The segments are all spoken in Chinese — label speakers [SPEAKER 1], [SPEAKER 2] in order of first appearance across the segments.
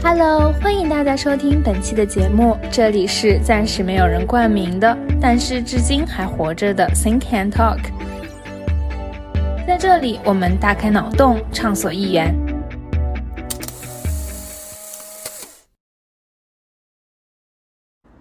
[SPEAKER 1] Hello，欢迎大家收听本期的节目，这里是暂时没有人冠名的，但是至今还活着的 Think and Talk。在这里，我们大开脑洞，畅所欲言。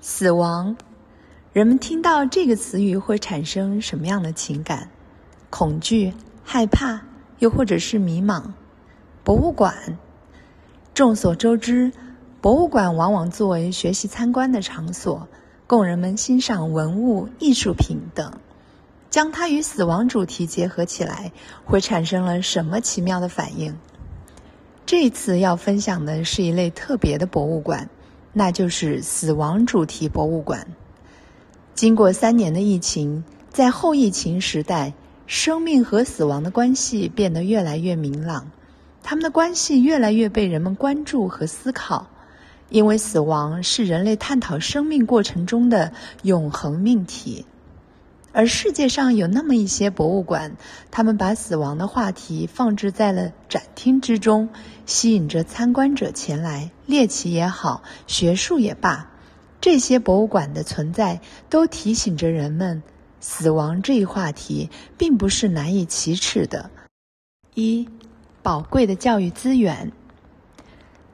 [SPEAKER 2] 死亡，人们听到这个词语会产生什么样的情感？恐惧、害怕，又或者是迷茫？博物馆。众所周知，博物馆往往作为学习参观的场所，供人们欣赏文物、艺术品等。将它与死亡主题结合起来，会产生了什么奇妙的反应？这次要分享的是一类特别的博物馆，那就是死亡主题博物馆。经过三年的疫情，在后疫情时代，生命和死亡的关系变得越来越明朗。他们的关系越来越被人们关注和思考，因为死亡是人类探讨生命过程中的永恒命题。而世界上有那么一些博物馆，他们把死亡的话题放置在了展厅之中，吸引着参观者前来。猎奇也好，学术也罢，这些博物馆的存在都提醒着人们，死亡这一话题并不是难以启齿的。一。宝贵的教育资源。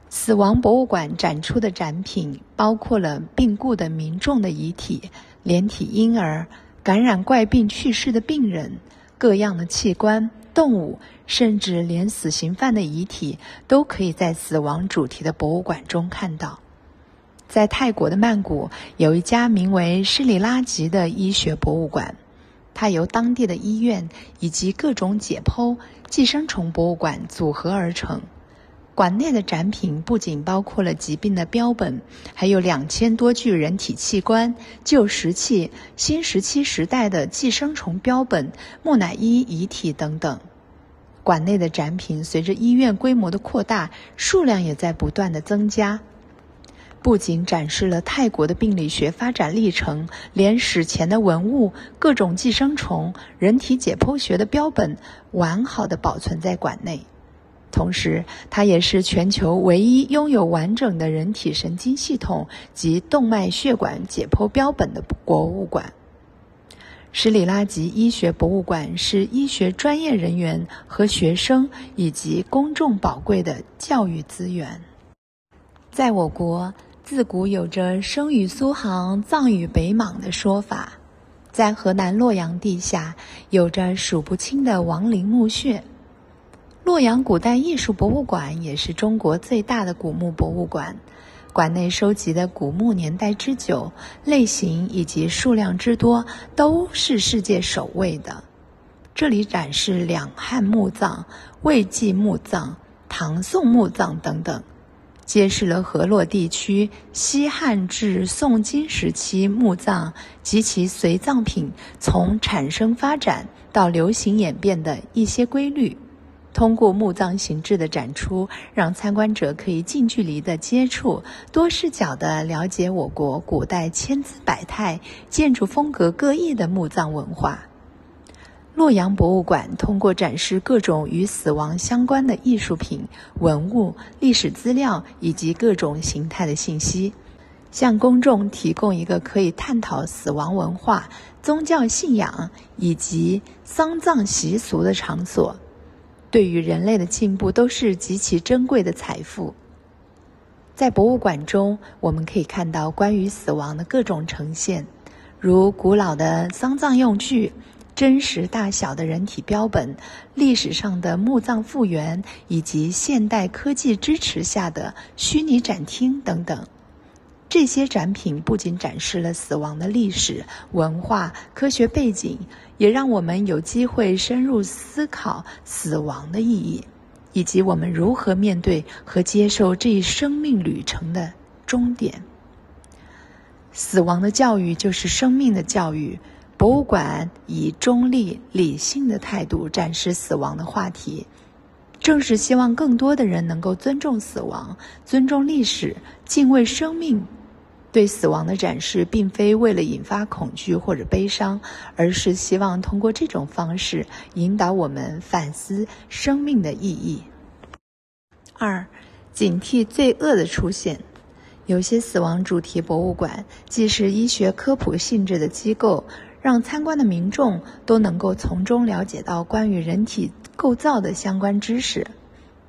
[SPEAKER 2] 死亡博物馆展出的展品包括了病故的民众的遗体、连体婴儿、感染怪病去世的病人、各样的器官、动物，甚至连死刑犯的遗体都可以在死亡主题的博物馆中看到。在泰国的曼谷，有一家名为施里拉吉的医学博物馆。它由当地的医院以及各种解剖寄生虫博物馆组合而成。馆内的展品不仅包括了疾病的标本，还有两千多具人体器官、旧石器、新石器时代的寄生虫标本、木乃伊遗体等等。馆内的展品随着医院规模的扩大，数量也在不断的增加。不仅展示了泰国的病理学发展历程，连史前的文物、各种寄生虫、人体解剖学的标本完好的保存在馆内。同时，它也是全球唯一拥有完整的人体神经系统及动脉血管解剖标本的博物馆。施里拉吉医学博物馆是医学专业人员和学生以及公众宝贵的教育资源。在我国。自古有着“生于苏杭，葬于北莽”的说法，在河南洛阳地下有着数不清的亡灵墓穴。洛阳古代艺术博物馆也是中国最大的古墓博物馆，馆内收集的古墓年代之久、类型以及数量之多都是世界首位的。这里展示两汉墓葬、魏晋墓葬、唐宋墓葬等等。揭示了河洛地区西汉至宋金时期墓葬及其随葬品从产生发展到流行演变的一些规律。通过墓葬形制的展出，让参观者可以近距离的接触、多视角的了解我国古代千姿百态、建筑风格各异的墓葬文化。洛阳博物馆通过展示各种与死亡相关的艺术品、文物、历史资料以及各种形态的信息，向公众提供一个可以探讨死亡文化、宗教信仰以及丧葬习俗的场所，对于人类的进步都是极其珍贵的财富。在博物馆中，我们可以看到关于死亡的各种呈现，如古老的丧葬用具。真实大小的人体标本、历史上的墓葬复原，以及现代科技支持下的虚拟展厅等等，这些展品不仅展示了死亡的历史文化、科学背景，也让我们有机会深入思考死亡的意义，以及我们如何面对和接受这一生命旅程的终点。死亡的教育就是生命的教育。博物馆以中立、理性的态度展示死亡的话题，正是希望更多的人能够尊重死亡、尊重历史、敬畏生命，对死亡的展示，并非为了引发恐惧或者悲伤，而是希望通过这种方式引导我们反思生命的意义。二，警惕罪恶的出现。有些死亡主题博物馆既是医学科普性质的机构，让参观的民众都能够从中了解到关于人体构造的相关知识，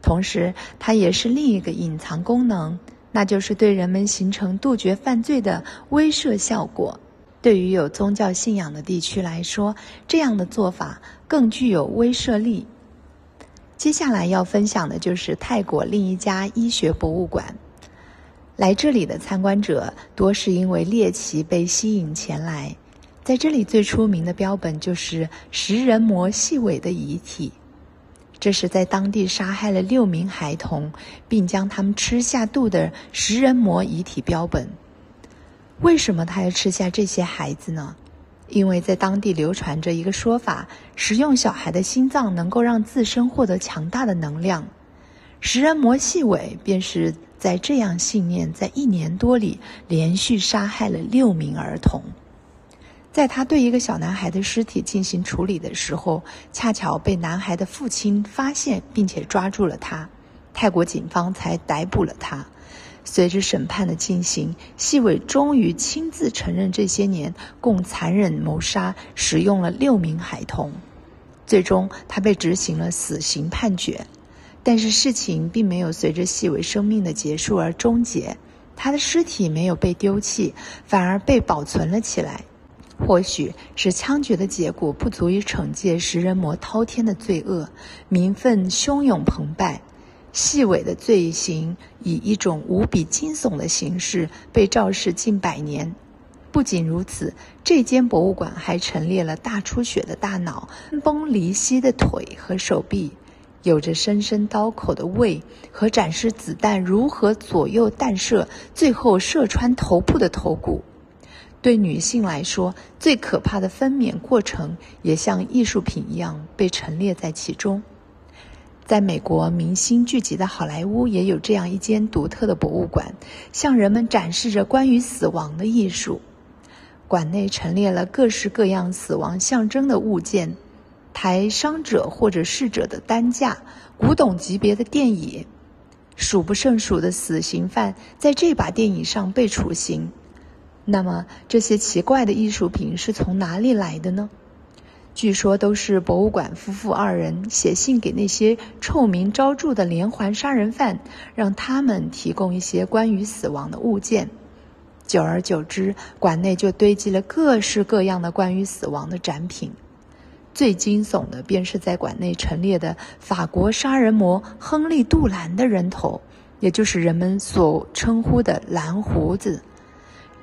[SPEAKER 2] 同时它也是另一个隐藏功能。那就是对人们形成杜绝犯罪的威慑效果。对于有宗教信仰的地区来说，这样的做法更具有威慑力。接下来要分享的就是泰国另一家医学博物馆。来这里的参观者多是因为猎奇被吸引前来。在这里最出名的标本就是食人魔细尾的遗体。这是在当地杀害了六名孩童，并将他们吃下肚的食人魔遗体标本。为什么他要吃下这些孩子呢？因为在当地流传着一个说法：食用小孩的心脏能够让自身获得强大的能量。食人魔细尾便是在这样信念，在一年多里连续杀害了六名儿童。在他对一个小男孩的尸体进行处理的时候，恰巧被男孩的父亲发现，并且抓住了他。泰国警方才逮捕了他。随着审判的进行，细伟终于亲自承认这些年共残忍谋杀、使用了六名孩童。最终，他被执行了死刑判决。但是事情并没有随着细伟生命的结束而终结，他的尸体没有被丢弃，反而被保存了起来。或许是枪决的结果不足以惩戒食人魔滔天的罪恶，民愤汹涌澎湃，细微的罪行以一种无比惊悚的形式被昭示近百年。不仅如此，这间博物馆还陈列了大出血的大脑、分崩离析的腿和手臂，有着深深刀口的胃和展示子弹如何左右弹射，最后射穿头部的头骨。对女性来说，最可怕的分娩过程也像艺术品一样被陈列在其中。在美国，明星聚集的好莱坞也有这样一间独特的博物馆，向人们展示着关于死亡的艺术。馆内陈列了各式各样死亡象征的物件，抬伤者或者逝者的担架，古董级别的电椅，数不胜数的死刑犯在这把电椅上被处刑。那么这些奇怪的艺术品是从哪里来的呢？据说都是博物馆夫妇二人写信给那些臭名昭著的连环杀人犯，让他们提供一些关于死亡的物件。久而久之，馆内就堆积了各式各样的关于死亡的展品。最惊悚的便是在馆内陈列的法国杀人魔亨利·杜兰的人头，也就是人们所称呼的“蓝胡子”。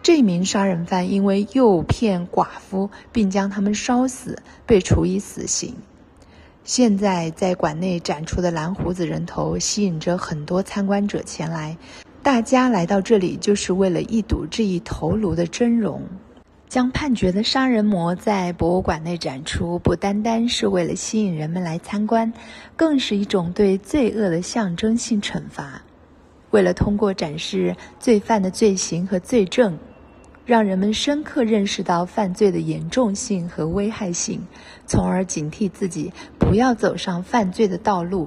[SPEAKER 2] 这名杀人犯因为诱骗寡妇并将他们烧死，被处以死刑。现在在馆内展出的蓝胡子人头吸引着很多参观者前来，大家来到这里就是为了一睹这一头颅的真容。将判决的杀人魔在博物馆内展出，不单单是为了吸引人们来参观，更是一种对罪恶的象征性惩罚。为了通过展示罪犯的罪行和罪证。让人们深刻认识到犯罪的严重性和危害性，从而警惕自己不要走上犯罪的道路。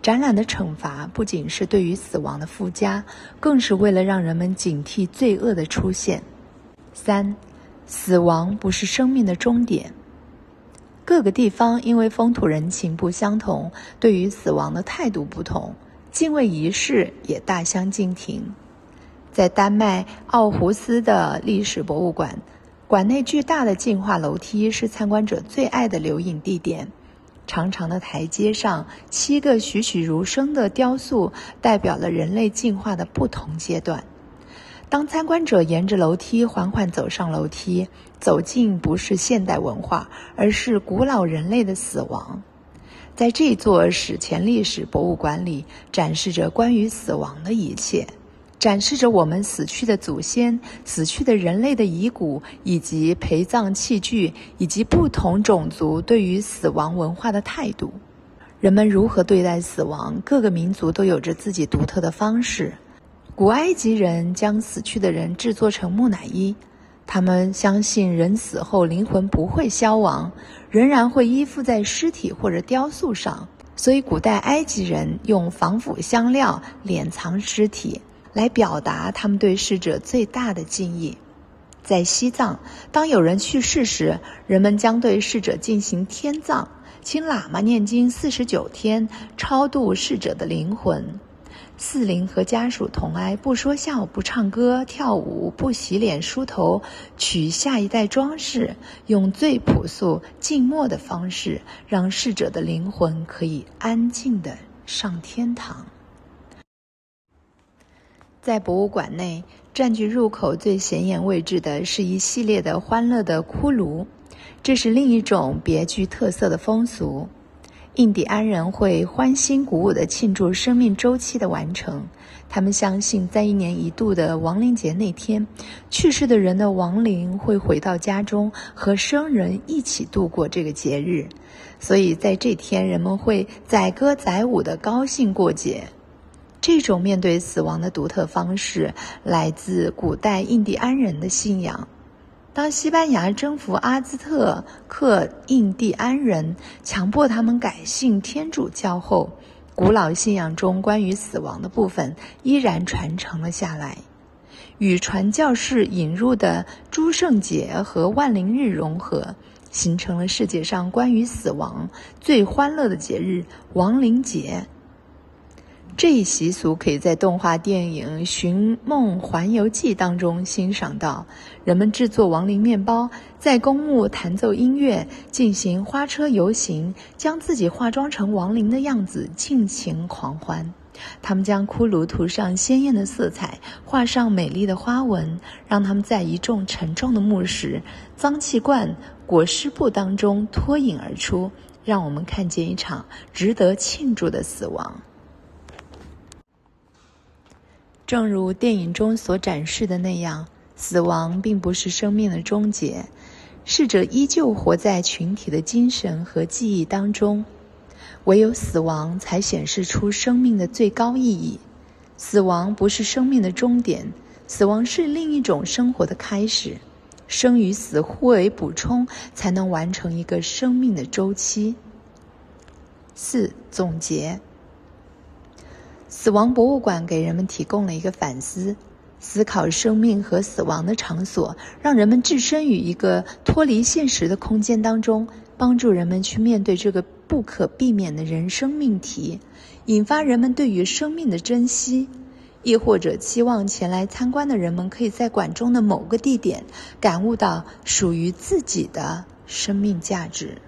[SPEAKER 2] 展览的惩罚不仅是对于死亡的附加，更是为了让人们警惕罪恶的出现。三，死亡不是生命的终点。各个地方因为风土人情不相同，对于死亡的态度不同，敬畏仪式也大相径庭。在丹麦奥胡斯的历史博物馆，馆内巨大的进化楼梯是参观者最爱的留影地点。长长的台阶上，七个栩栩如生的雕塑代表了人类进化的不同阶段。当参观者沿着楼梯缓缓走上楼梯，走进不是现代文化，而是古老人类的死亡。在这座史前历史博物馆里，展示着关于死亡的一切。展示着我们死去的祖先、死去的人类的遗骨，以及陪葬器具，以及不同种族对于死亡文化的态度。人们如何对待死亡？各个民族都有着自己独特的方式。古埃及人将死去的人制作成木乃伊，他们相信人死后灵魂不会消亡，仍然会依附在尸体或者雕塑上。所以，古代埃及人用防腐香料敛藏尸体，来表达他们对逝者最大的敬意。在西藏，当有人去世时，人们将对逝者进行天葬，请喇嘛念经四十九天，超度逝者的灵魂。四灵和家属同哀，不说笑，不唱歌跳舞，不洗脸梳头，取下一代装饰，用最朴素静默的方式，让逝者的灵魂可以安静的上天堂。在博物馆内，占据入口最显眼位置的是一系列的欢乐的骷髅，这是另一种别具特色的风俗。印第安人会欢欣鼓舞地庆祝生命周期的完成。他们相信，在一年一度的亡灵节那天，去世的人的亡灵会回到家中，和生人一起度过这个节日。所以，在这天，人们会载歌载舞地高兴过节。这种面对死亡的独特方式，来自古代印第安人的信仰。当西班牙征服阿兹特克印第安人，强迫他们改信天主教后，古老信仰中关于死亡的部分依然传承了下来，与传教士引入的诸圣节和万灵日融合，形成了世界上关于死亡最欢乐的节日——亡灵节。这一习俗可以在动画电影《寻梦环游记》当中欣赏到。人们制作亡灵面包，在公墓弹奏音乐，进行花车游行，将自己化妆成亡灵的样子，尽情狂欢。他们将骷髅涂上鲜艳的色彩，画上美丽的花纹，让他们在一众沉重的木石、脏气罐、裹尸布当中脱颖而出，让我们看见一场值得庆祝的死亡。正如电影中所展示的那样，死亡并不是生命的终结，逝者依旧活在群体的精神和记忆当中。唯有死亡才显示出生命的最高意义。死亡不是生命的终点，死亡是另一种生活的开始。生与死互为补充，才能完成一个生命的周期。四总结。死亡博物馆给人们提供了一个反思、思考生命和死亡的场所，让人们置身于一个脱离现实的空间当中，帮助人们去面对这个不可避免的人生命题，引发人们对于生命的珍惜，亦或者期望前来参观的人们可以在馆中的某个地点感悟到属于自己的生命价值。